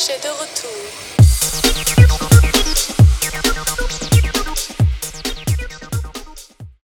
Flash.